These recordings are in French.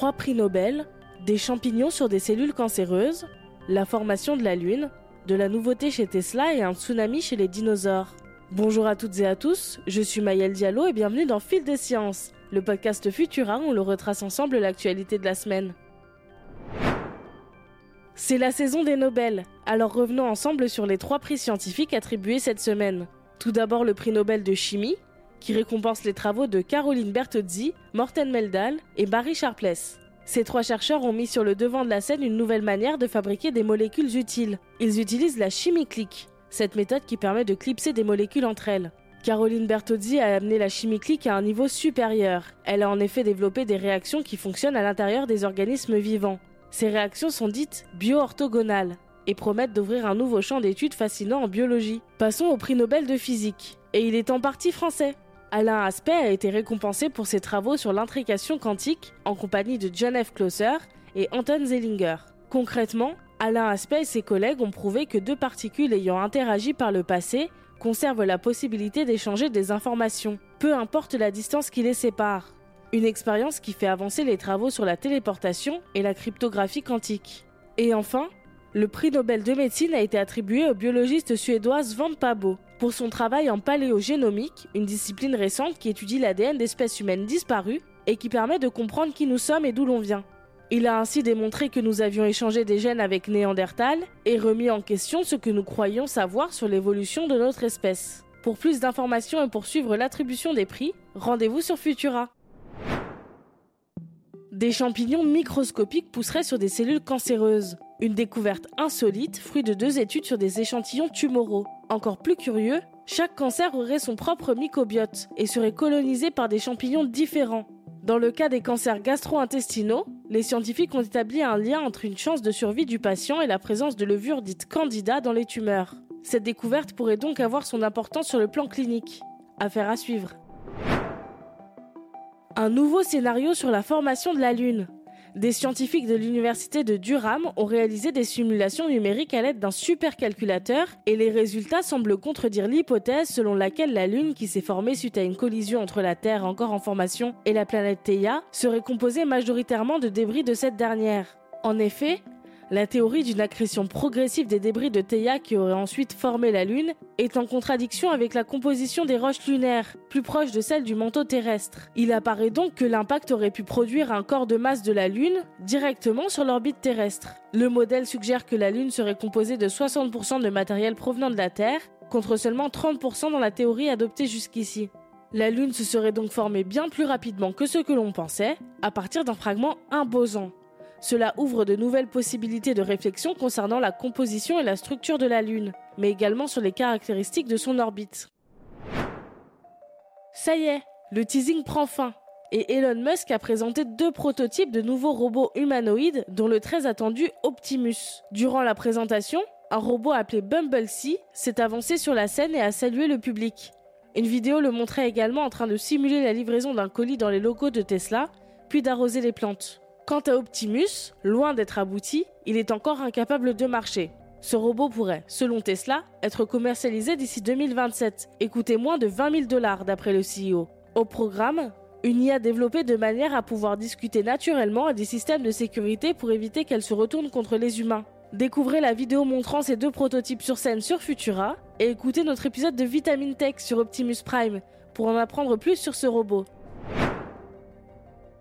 Trois prix Nobel, des champignons sur des cellules cancéreuses, la formation de la Lune, de la nouveauté chez Tesla et un tsunami chez les dinosaures. Bonjour à toutes et à tous, je suis Mayel Diallo et bienvenue dans Fil des Sciences, le podcast Futura où l'on retrace ensemble l'actualité de la semaine. C'est la saison des Nobel, alors revenons ensemble sur les trois prix scientifiques attribués cette semaine. Tout d'abord le prix Nobel de chimie, qui récompense les travaux de Caroline Bertozzi, Morten Meldal et Barry Sharpless. Ces trois chercheurs ont mis sur le devant de la scène une nouvelle manière de fabriquer des molécules utiles. Ils utilisent la chimie clique, cette méthode qui permet de clipser des molécules entre elles. Caroline Bertozzi a amené la chimie clique à un niveau supérieur. Elle a en effet développé des réactions qui fonctionnent à l'intérieur des organismes vivants. Ces réactions sont dites bio-orthogonales et promettent d'ouvrir un nouveau champ d'études fascinant en biologie. Passons au prix Nobel de physique. Et il est en partie français. Alain Aspect a été récompensé pour ses travaux sur l'intrication quantique en compagnie de John F. Closer et Anton Zellinger. Concrètement, Alain Aspect et ses collègues ont prouvé que deux particules ayant interagi par le passé conservent la possibilité d'échanger des informations, peu importe la distance qui les sépare. Une expérience qui fait avancer les travaux sur la téléportation et la cryptographie quantique. Et enfin, le prix Nobel de médecine a été attribué au biologiste suédoise Van Pabo pour son travail en paléogénomique, une discipline récente qui étudie l'ADN d'espèces humaines disparues et qui permet de comprendre qui nous sommes et d'où l'on vient. Il a ainsi démontré que nous avions échangé des gènes avec Néandertal et remis en question ce que nous croyions savoir sur l'évolution de notre espèce. Pour plus d'informations et pour suivre l'attribution des prix, rendez-vous sur Futura. Des champignons microscopiques pousseraient sur des cellules cancéreuses. Une découverte insolite, fruit de deux études sur des échantillons tumoraux. Encore plus curieux, chaque cancer aurait son propre mycobiote et serait colonisé par des champignons différents. Dans le cas des cancers gastro-intestinaux, les scientifiques ont établi un lien entre une chance de survie du patient et la présence de levures dites candida dans les tumeurs. Cette découverte pourrait donc avoir son importance sur le plan clinique. Affaire à suivre. Un nouveau scénario sur la formation de la Lune. Des scientifiques de l'université de Durham ont réalisé des simulations numériques à l'aide d'un supercalculateur et les résultats semblent contredire l'hypothèse selon laquelle la Lune, qui s'est formée suite à une collision entre la Terre encore en formation et la planète Theia, serait composée majoritairement de débris de cette dernière. En effet, la théorie d'une accrétion progressive des débris de Theia qui aurait ensuite formé la Lune est en contradiction avec la composition des roches lunaires, plus proche de celle du manteau terrestre. Il apparaît donc que l'impact aurait pu produire un corps de masse de la Lune directement sur l'orbite terrestre. Le modèle suggère que la Lune serait composée de 60% de matériel provenant de la Terre, contre seulement 30% dans la théorie adoptée jusqu'ici. La Lune se serait donc formée bien plus rapidement que ce que l'on pensait, à partir d'un fragment imposant. Cela ouvre de nouvelles possibilités de réflexion concernant la composition et la structure de la Lune, mais également sur les caractéristiques de son orbite. Ça y est, le teasing prend fin. Et Elon Musk a présenté deux prototypes de nouveaux robots humanoïdes, dont le très attendu Optimus. Durant la présentation, un robot appelé Bumblesea s'est avancé sur la scène et a salué le public. Une vidéo le montrait également en train de simuler la livraison d'un colis dans les locaux de Tesla, puis d'arroser les plantes. Quant à Optimus, loin d'être abouti, il est encore incapable de marcher. Ce robot pourrait, selon Tesla, être commercialisé d'ici 2027 et coûter moins de 20 000 dollars d'après le CEO. Au programme, une IA développée de manière à pouvoir discuter naturellement à des systèmes de sécurité pour éviter qu'elle se retourne contre les humains. Découvrez la vidéo montrant ces deux prototypes sur scène sur Futura et écoutez notre épisode de Vitamine Tech sur Optimus Prime pour en apprendre plus sur ce robot.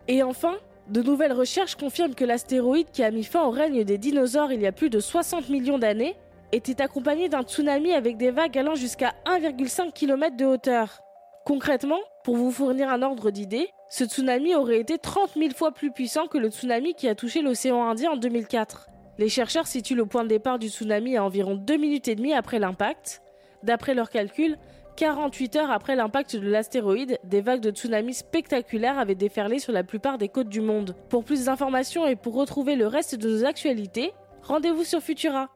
Et enfin, de nouvelles recherches confirment que l'astéroïde qui a mis fin au règne des dinosaures il y a plus de 60 millions d'années était accompagné d'un tsunami avec des vagues allant jusqu'à 1,5 km de hauteur. Concrètement, pour vous fournir un ordre d'idée, ce tsunami aurait été 30 000 fois plus puissant que le tsunami qui a touché l'océan Indien en 2004. Les chercheurs situent le point de départ du tsunami à environ 2 minutes et demie après l'impact. D'après leurs calculs, 48 heures après l'impact de l'astéroïde, des vagues de tsunamis spectaculaires avaient déferlé sur la plupart des côtes du monde. Pour plus d'informations et pour retrouver le reste de nos actualités, rendez-vous sur Futura.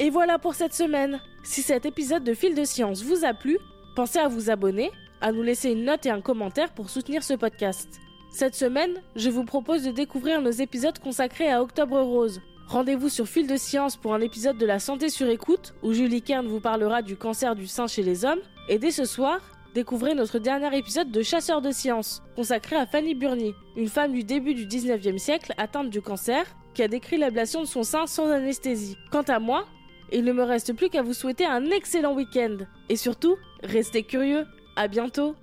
Et voilà pour cette semaine. Si cet épisode de Fil de Science vous a plu, pensez à vous abonner, à nous laisser une note et un commentaire pour soutenir ce podcast. Cette semaine, je vous propose de découvrir nos épisodes consacrés à Octobre Rose, Rendez-vous sur Fil de Science pour un épisode de la santé sur écoute où Julie Kern vous parlera du cancer du sein chez les hommes. Et dès ce soir, découvrez notre dernier épisode de Chasseurs de sciences, consacré à Fanny Burny, une femme du début du 19e siècle atteinte du cancer, qui a décrit l'ablation de son sein sans anesthésie. Quant à moi, il ne me reste plus qu'à vous souhaiter un excellent week-end. Et surtout, restez curieux. À bientôt